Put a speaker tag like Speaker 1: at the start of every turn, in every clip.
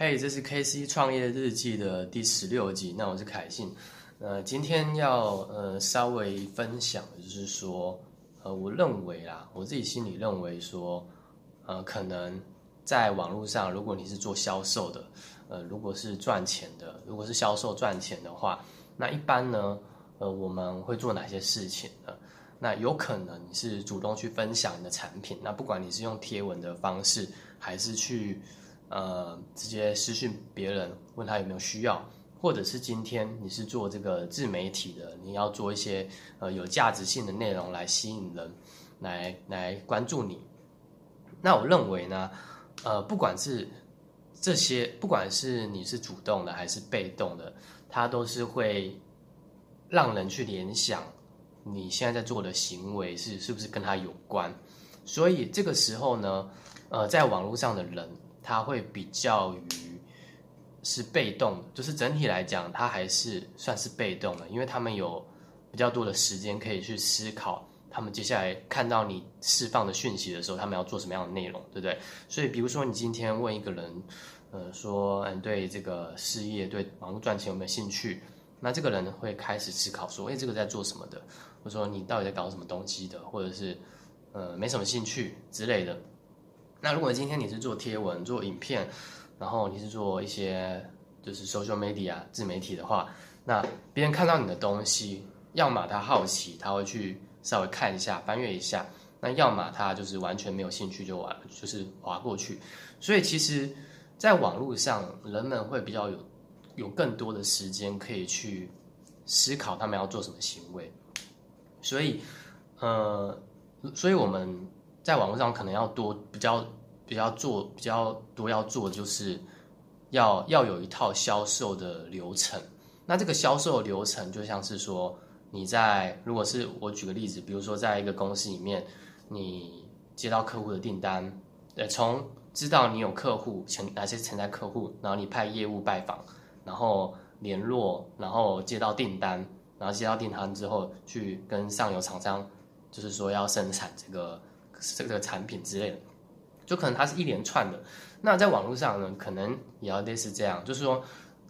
Speaker 1: 嘿，这是 K C 创业日记的第十六集。那我是凯信。呃，今天要呃稍微分享的就是说，呃，我认为啦，我自己心里认为说，呃，可能在网络上，如果你是做销售的，呃，如果是赚钱的，如果是销售赚钱的话，那一般呢，呃，我们会做哪些事情呢？那有可能你是主动去分享你的产品，那不管你是用贴文的方式，还是去。呃，直接私讯别人问他有没有需要，或者是今天你是做这个自媒体的，你要做一些呃有价值性的内容来吸引人，来来关注你。那我认为呢，呃，不管是这些，不管是你是主动的还是被动的，它都是会让人去联想你现在在做的行为是是不是跟他有关。所以这个时候呢，呃，在网络上的人。他会比较于是被动，就是整体来讲，他还是算是被动的，因为他们有比较多的时间可以去思考，他们接下来看到你释放的讯息的时候，他们要做什么样的内容，对不对？所以，比如说你今天问一个人，呃，说嗯，对这个事业、对网络赚钱有没有兴趣？那这个人会开始思考说，哎，这个在做什么的？或者说你到底在搞什么东西的？或者是呃，没什么兴趣之类的。那如果今天你是做贴文、做影片，然后你是做一些就是 social media 自媒体的话，那别人看到你的东西，要么他好奇，他会去稍微看一下、翻阅一下；那要么他就是完全没有兴趣，就完就是划过去。所以其实，在网络上，人们会比较有有更多的时间可以去思考他们要做什么行为。所以，呃，所以我们。在网络上可能要多比较比较做比较多要做，就是要要有一套销售的流程。那这个销售流程就像是说，你在如果是我举个例子，比如说在一个公司里面，你接到客户的订单，呃，从知道你有客户潜哪些潜在客户，然后你派业务拜访，然后联络，然后接到订单，然后接到订单之后去跟上游厂商，就是说要生产这个。这个产品之类的，就可能它是一连串的。那在网络上呢，可能也要类似这样，就是说，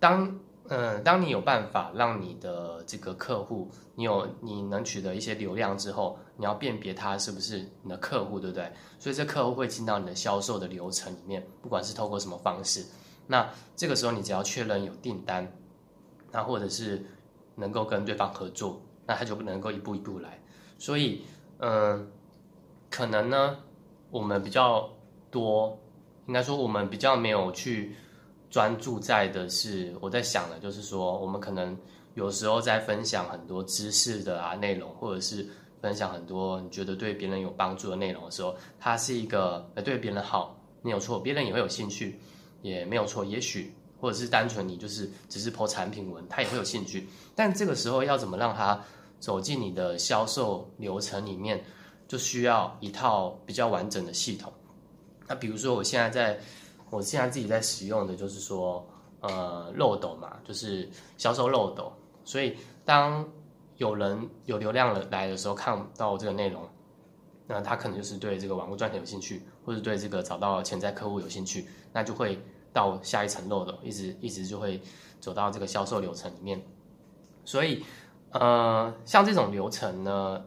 Speaker 1: 当嗯，当你有办法让你的这个客户，你有你能取得一些流量之后，你要辨别他是不是你的客户，对不对？所以这客户会进到你的销售的流程里面，不管是透过什么方式。那这个时候你只要确认有订单，那或者是能够跟对方合作，那他就不能够一步一步来。所以，嗯。可能呢，我们比较多，应该说我们比较没有去专注在的是，我在想的，就是说，我们可能有时候在分享很多知识的啊内容，或者是分享很多你觉得对别人有帮助的内容的时候，它是一个呃对别人好，没有错，别人也会有兴趣，也没有错，也许或者是单纯你就是只是破产品文，他也会有兴趣，但这个时候要怎么让他走进你的销售流程里面？就需要一套比较完整的系统。那比如说，我现在在，我现在自己在使用的就是说，呃，漏斗嘛，就是销售漏斗。所以，当有人有流量了来的时候，看到这个内容，那他可能就是对这个网络赚钱有兴趣，或者对这个找到潜在客户有兴趣，那就会到下一层漏斗，一直一直就会走到这个销售流程里面。所以，呃，像这种流程呢。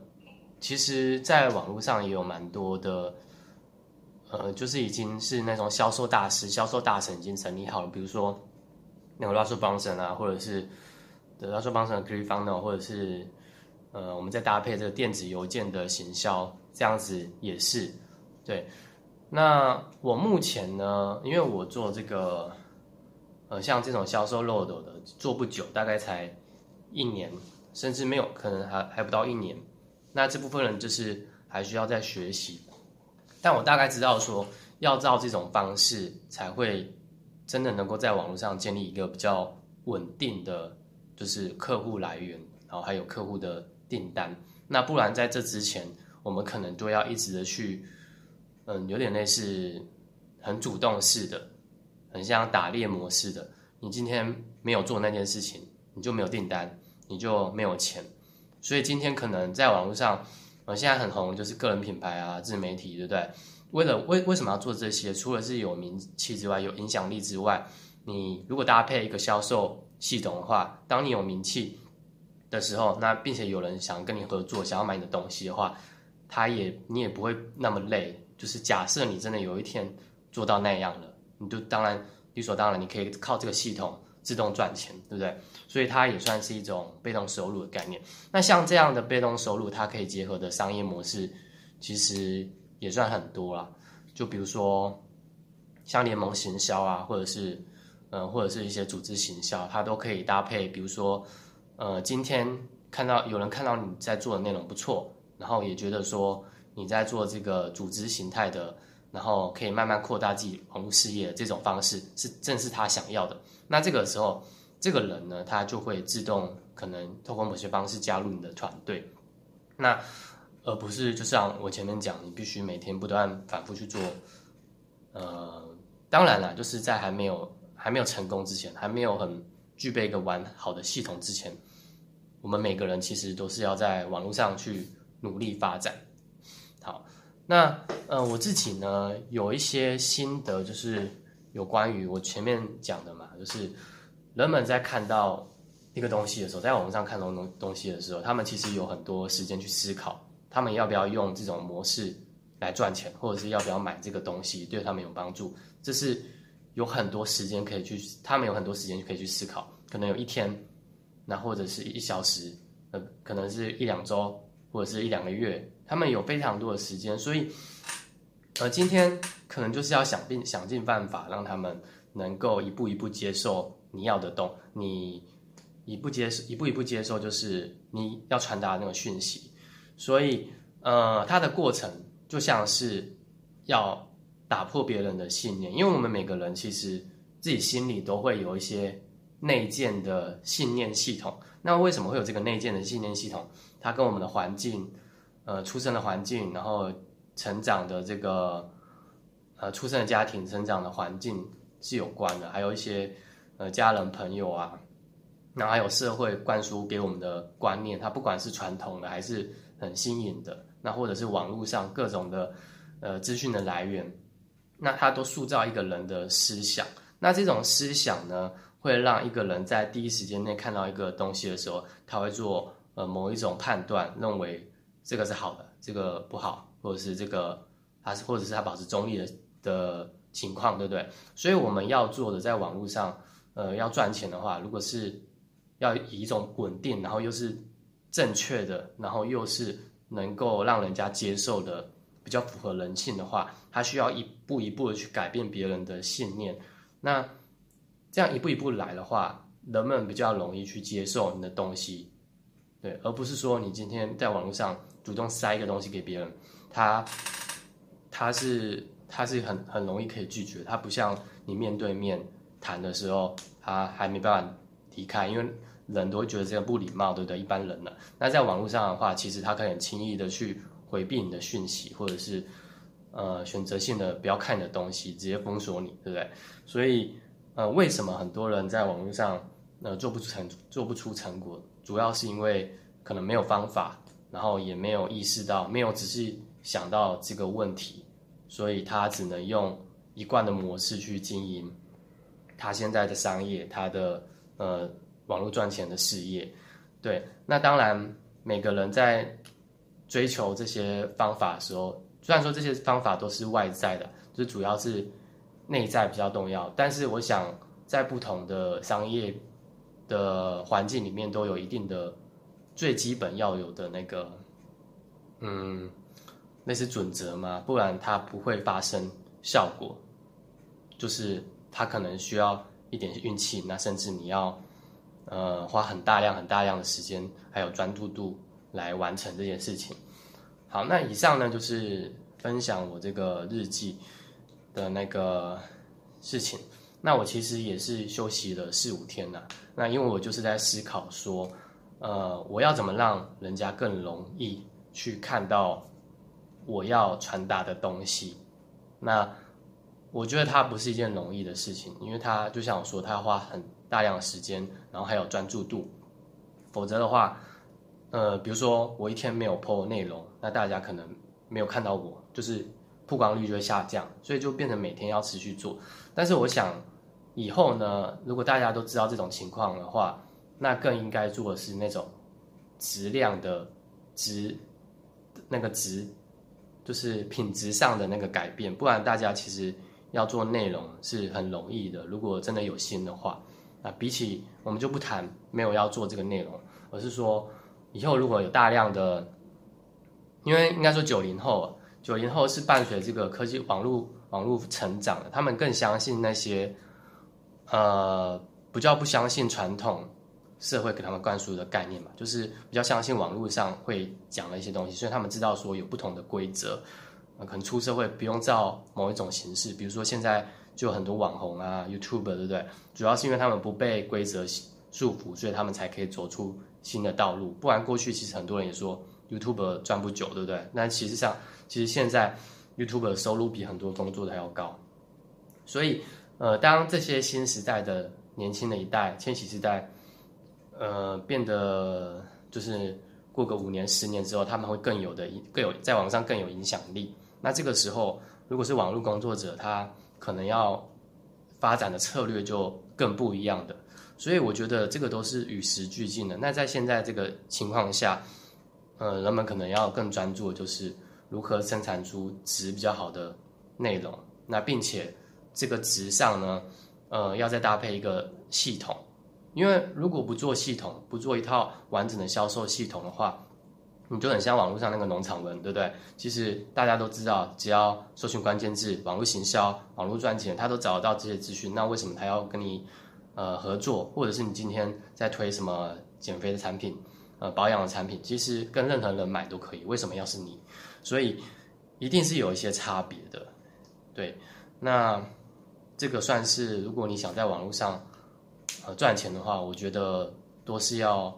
Speaker 1: 其实，在网络上也有蛮多的，呃，就是已经是那种销售大师、销售大神已经成立好了。比如说，那个 Russell Brunson 啊，或者是 Russell Brunson、Gary Funnel，或者是呃，我们再搭配这个电子邮件的行销，这样子也是对。那我目前呢，因为我做这个，呃，像这种销售漏斗的做不久，大概才一年，甚至没有，可能还还不到一年。那这部分人就是还需要再学习，但我大概知道说，要照这种方式才会真的能够在网络上建立一个比较稳定的，就是客户来源，然后还有客户的订单。那不然在这之前，我们可能都要一直的去，嗯，有点类似很主动式的，很像打猎模式的。你今天没有做那件事情，你就没有订单，你就没有钱。所以今天可能在网络上，呃，现在很红就是个人品牌啊、自媒体，对不对？为了为为什么要做这些？除了是有名气之外，有影响力之外，你如果搭配一个销售系统的话，当你有名气的时候，那并且有人想跟你合作，想要买你的东西的话，他也你也不会那么累。就是假设你真的有一天做到那样了，你就当然理所当然，你可以靠这个系统自动赚钱，对不对？所以它也算是一种被动收入的概念。那像这样的被动收入，它可以结合的商业模式，其实也算很多啦。就比如说像联盟行销啊，或者是呃，或者是一些组织行销，它都可以搭配。比如说，呃，今天看到有人看到你在做的内容不错，然后也觉得说。你在做这个组织形态的，然后可以慢慢扩大自己网络事业这种方式，是正是他想要的。那这个时候，这个人呢，他就会自动可能透过某些方式加入你的团队。那而不是就像我前面讲，你必须每天不断反复去做。呃，当然了，就是在还没有还没有成功之前，还没有很具备一个完好的系统之前，我们每个人其实都是要在网络上去努力发展。好，那呃，我自己呢有一些心得，就是有关于我前面讲的嘛，就是人们在看到一个东西的时候，在网上看到东东西的时候，他们其实有很多时间去思考，他们要不要用这种模式来赚钱，或者是要不要买这个东西对他们有帮助，这是有很多时间可以去，他们有很多时间可以去思考，可能有一天，那或者是一小时，呃，可能是一两周，或者是一两个月。他们有非常多的时间，所以，呃，今天可能就是要想尽想尽办法，让他们能够一步一步接受你要的动，你一步接受，一步一步接受，就是你要传达那个讯息。所以，呃，它的过程就像是要打破别人的信念，因为我们每个人其实自己心里都会有一些内建的信念系统。那为什么会有这个内建的信念系统？它跟我们的环境。呃，出生的环境，然后成长的这个，呃，出生的家庭、成长的环境是有关的，还有一些呃家人朋友啊，那还有社会灌输给我们的观念，它不管是传统的还是很新颖的，那或者是网络上各种的呃资讯的来源，那它都塑造一个人的思想。那这种思想呢，会让一个人在第一时间内看到一个东西的时候，他会做呃某一种判断，认为。这个是好的，这个不好，或者是这个他是，或者是他保持中立的的情况，对不对？所以我们要做的，在网络上，呃，要赚钱的话，如果是要以一种稳定，然后又是正确的，然后又是能够让人家接受的，比较符合人性的话，他需要一步一步的去改变别人的信念。那这样一步一步来的话，人们比较容易去接受你的东西，对，而不是说你今天在网络上。主动塞一个东西给别人，他他是他是很很容易可以拒绝，他不像你面对面谈的时候，他还没办法离开，因为人都会觉得这样不礼貌，对不对？一般人呢，那在网络上的话，其实他可以很轻易的去回避你的讯息，或者是呃选择性的不要看你的东西，直接封锁你，对不对？所以呃，为什么很多人在网络上呃做不出成做不出成果，主要是因为可能没有方法。然后也没有意识到，没有仔细想到这个问题，所以他只能用一贯的模式去经营他现在的商业，他的呃网络赚钱的事业。对，那当然每个人在追求这些方法的时候，虽然说这些方法都是外在的，就主要是内在比较重要，但是我想在不同的商业的环境里面都有一定的。最基本要有的那个，嗯，那是准则吗？不然它不会发生效果。就是它可能需要一点运气，那甚至你要，呃，花很大量、很大量的时间，还有专注度来完成这件事情。好，那以上呢就是分享我这个日记的那个事情。那我其实也是休息了四五天了。那因为我就是在思考说。呃，我要怎么让人家更容易去看到我要传达的东西？那我觉得它不是一件容易的事情，因为它就像我说，它要花很大量的时间，然后还有专注度。否则的话，呃，比如说我一天没有 po 内容，那大家可能没有看到我，就是曝光率就会下降，所以就变成每天要持续做。但是我想以后呢，如果大家都知道这种情况的话，那更应该做的是那种质量的值，那个值就是品质上的那个改变，不然大家其实要做内容是很容易的。如果真的有心的话，啊，比起我们就不谈没有要做这个内容，而是说以后如果有大量的，因为应该说九零后，九零后是伴随这个科技网络网络成长的，他们更相信那些呃不叫不相信传统社会给他们灌输的概念嘛，就是比较相信网络上会讲的一些东西，所以他们知道说有不同的规则，可能出社会不用照某一种形式，比如说现在。就很多网红啊，YouTube，对不对？主要是因为他们不被规则束缚，所以他们才可以走出新的道路。不然过去其实很多人也说 YouTube 赚不久，对不对？那其实上，其实现在 YouTube 的收入比很多工作的还要高。所以，呃，当这些新时代的年轻的一代，千禧时代，呃，变得就是过个五年、十年之后，他们会更有的、更有在网上更有影响力。那这个时候，如果是网络工作者，他可能要发展的策略就更不一样的，所以我觉得这个都是与时俱进的。那在现在这个情况下，呃，人们可能要更专注的就是如何生产出值比较好的内容。那并且这个值上呢，呃，要再搭配一个系统，因为如果不做系统，不做一套完整的销售系统的话。你就很像网络上那个农场文，对不对？其实大家都知道，只要搜寻关键字、网络行销、网络赚钱，他都找得到这些资讯。那为什么他要跟你呃合作？或者是你今天在推什么减肥的产品、呃保养的产品？其实跟任何人买都可以。为什么要是你？所以一定是有一些差别的。对，那这个算是如果你想在网络上呃赚钱的话，我觉得都是要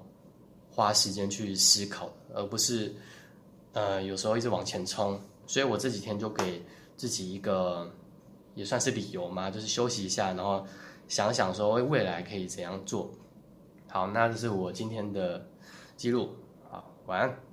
Speaker 1: 花时间去思考。而不是，呃，有时候一直往前冲，所以我这几天就给自己一个，也算是理由嘛，就是休息一下，然后想想说未来可以怎样做。好，那这是我今天的记录，好，晚安。